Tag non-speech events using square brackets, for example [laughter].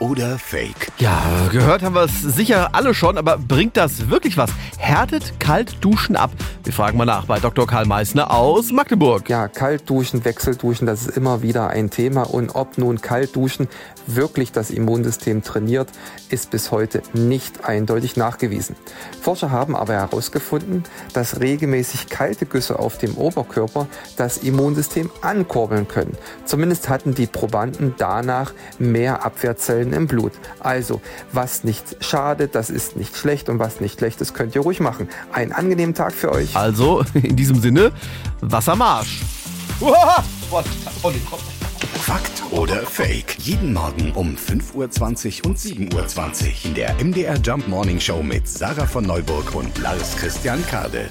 oder Fake? Ja, gehört haben wir es sicher alle schon, aber bringt das wirklich was? Härtet kalt duschen ab? Wir fragen mal nach bei Dr. Karl Meissner aus Magdeburg. Ja, Kaltduschen, Wechselduschen, das ist immer wieder ein Thema. Und ob nun Kaltduschen wirklich das Immunsystem trainiert, ist bis heute nicht eindeutig nachgewiesen. Forscher haben aber herausgefunden, dass regelmäßig kalte Güsse auf dem Oberkörper das Immunsystem ankurbeln können. Zumindest hatten die Probanden danach mehr Abwehrzellen im Blut. Also, was nicht schadet, das ist nicht schlecht und was nicht schlecht ist, könnt ihr ruhig machen. Einen angenehmen Tag für euch. Also, [laughs] in diesem Sinne, Wassermarsch. Fakt oder Fake? Jeden Morgen um 5.20 Uhr und 7.20 Uhr in der MDR Jump Morning Show mit Sarah von Neuburg und Lars Christian Kade.